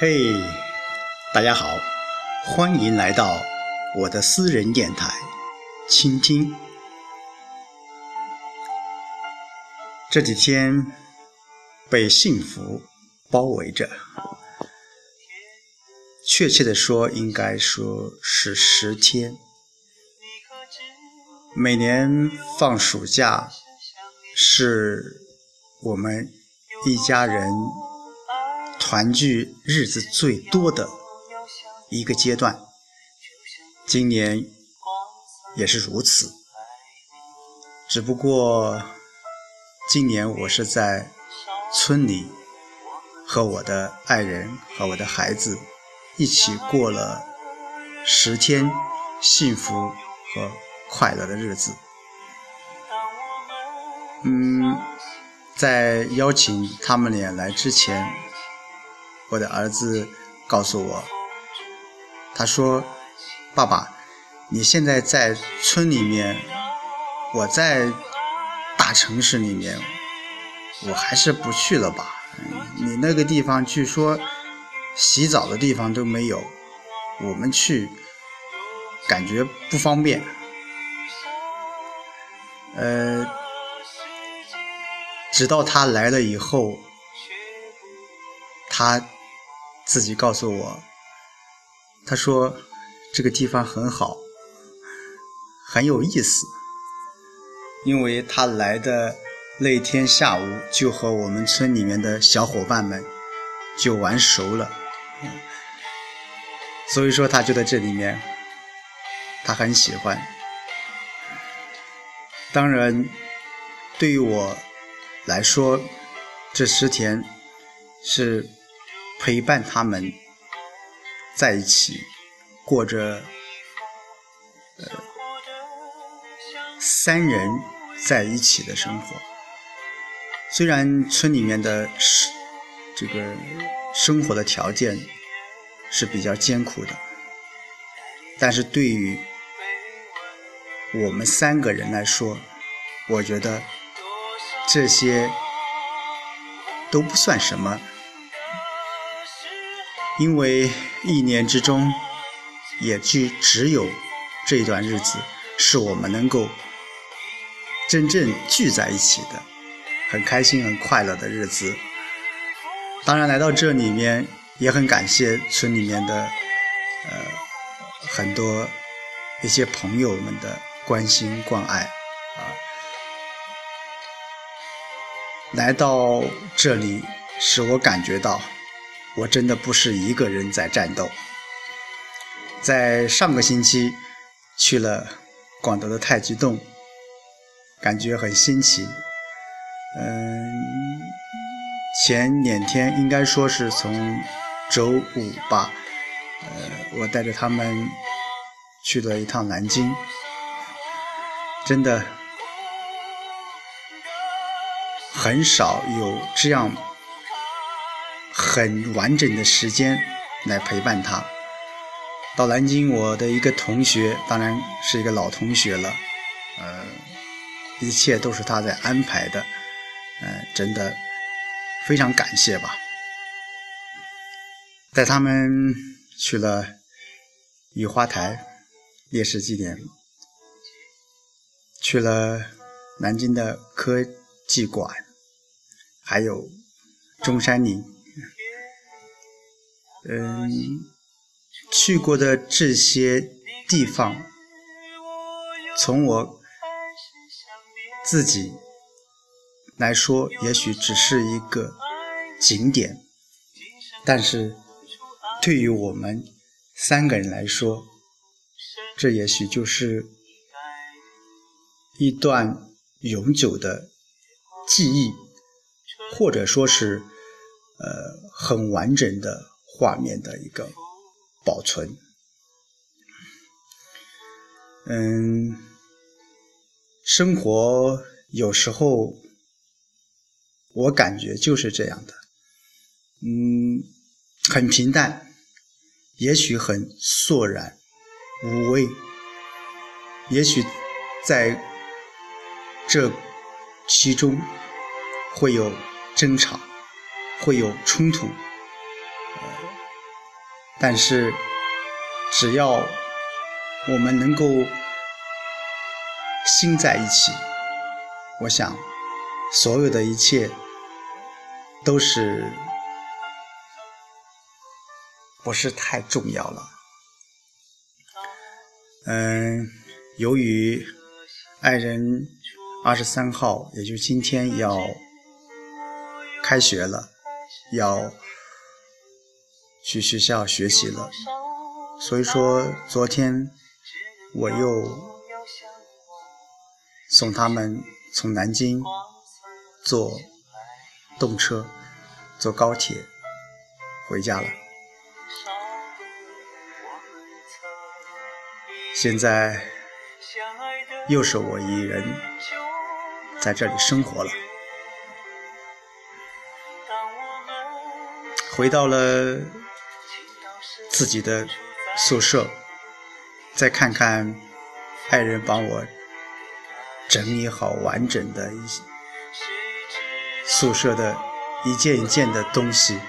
嘿，大家好，欢迎来到我的私人电台，倾听。这几天被幸福包围着，确切的说，应该说是十天。每年放暑假，是我们一家人。团聚日子最多的一个阶段，今年也是如此。只不过今年我是在村里和我的爱人和我的孩子一起过了十天幸福和快乐的日子。嗯，在邀请他们俩来之前。我的儿子告诉我，他说：“爸爸，你现在在村里面，我在大城市里面，我还是不去了吧。你那个地方据说洗澡的地方都没有，我们去感觉不方便。呃，直到他来了以后，他。”自己告诉我，他说这个地方很好，很有意思，因为他来的那天下午就和我们村里面的小伙伴们就玩熟了，所以说他就在这里面，他很喜欢。当然，对于我来说，这十天是。陪伴他们在一起，过着呃三人在一起的生活。虽然村里面的这个生活的条件是比较艰苦的，但是对于我们三个人来说，我觉得这些都不算什么。因为一年之中，也就只有这一段日子是我们能够真正聚在一起的，很开心、很快乐的日子。当然，来到这里面也很感谢村里面的呃很多一些朋友们的关心关爱啊。来到这里，使我感觉到。我真的不是一个人在战斗。在上个星期去了广德的太极洞，感觉很新奇。嗯，前两天应该说是从周五吧，呃，我带着他们去了一趟南京，真的很少有这样。很完整的时间来陪伴他。到南京，我的一个同学，当然是一个老同学了，呃，一切都是他在安排的，呃，真的非常感谢吧。带他们去了雨花台烈士纪念，去了南京的科技馆，还有中山陵。嗯，去过的这些地方，从我自己来说，也许只是一个景点，但是对于我们三个人来说，这也许就是一段永久的记忆，或者说是呃很完整的。画面的一个保存，嗯，生活有时候我感觉就是这样的，嗯，很平淡，也许很索然无味，也许在这其中会有争吵，会有冲突，但是只要我们能够心在一起，我想所有的一切都是不是太重要了。嗯，由于爱人二十三号，也就今天要开学了，要去学校学习了，所以说昨天我又送他们从南京坐动车、坐高铁回家了。现在又是我一人在这里生活了，回到了自己的宿舍，再看看爱人帮我整理好完整的一宿舍的一件一件的东西，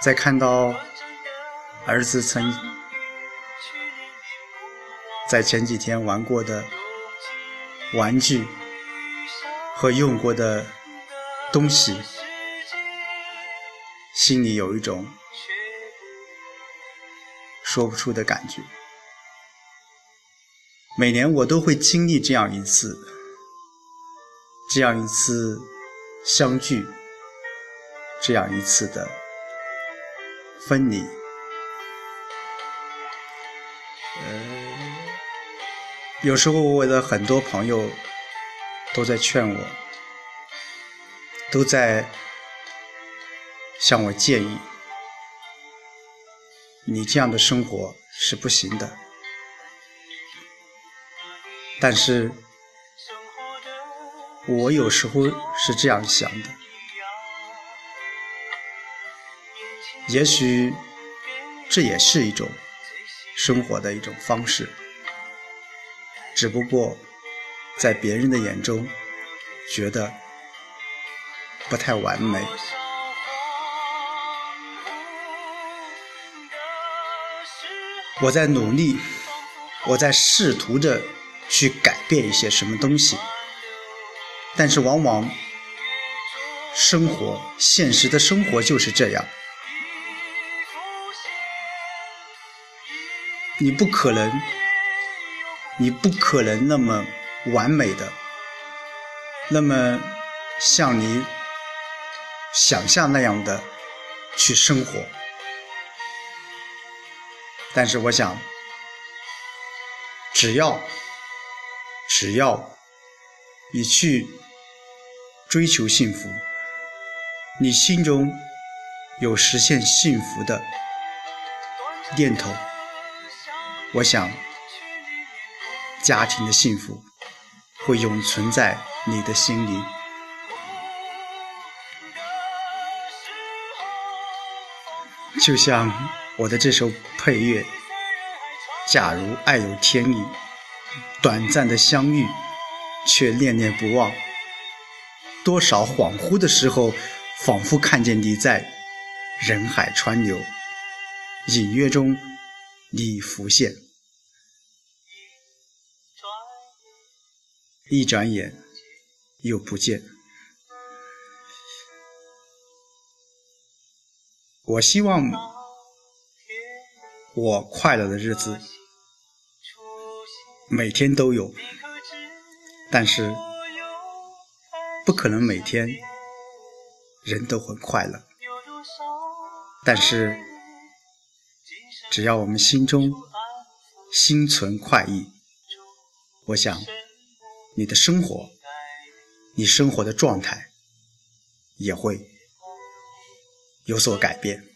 再看到儿子曾。在前几天玩过的玩具和用过的东西，心里有一种说不出的感觉。每年我都会经历这样一次，这样一次相聚，这样一次的分离。有时候我的很多朋友都在劝我，都在向我建议，你这样的生活是不行的。但是，我有时候是这样想的，也许这也是一种生活的一种方式。只不过，在别人的眼中，觉得不太完美。我在努力，我在试图着去改变一些什么东西，但是往往生活，现实的生活就是这样，你不可能。你不可能那么完美的，那么像你想象那样的去生活。但是我想，只要只要你去追求幸福，你心中有实现幸福的念头，我想。家庭的幸福会永存在你的心里，就像我的这首配乐。假如爱有天意，短暂的相遇，却念念不忘。多少恍惚的时候，仿佛看见你在人海川流，隐约中你浮现。一转眼又不见。我希望我快乐的日子每天都有，但是不可能每天人都很快乐。但是只要我们心中心存快意，我想。你的生活，你生活的状态也会有所改变。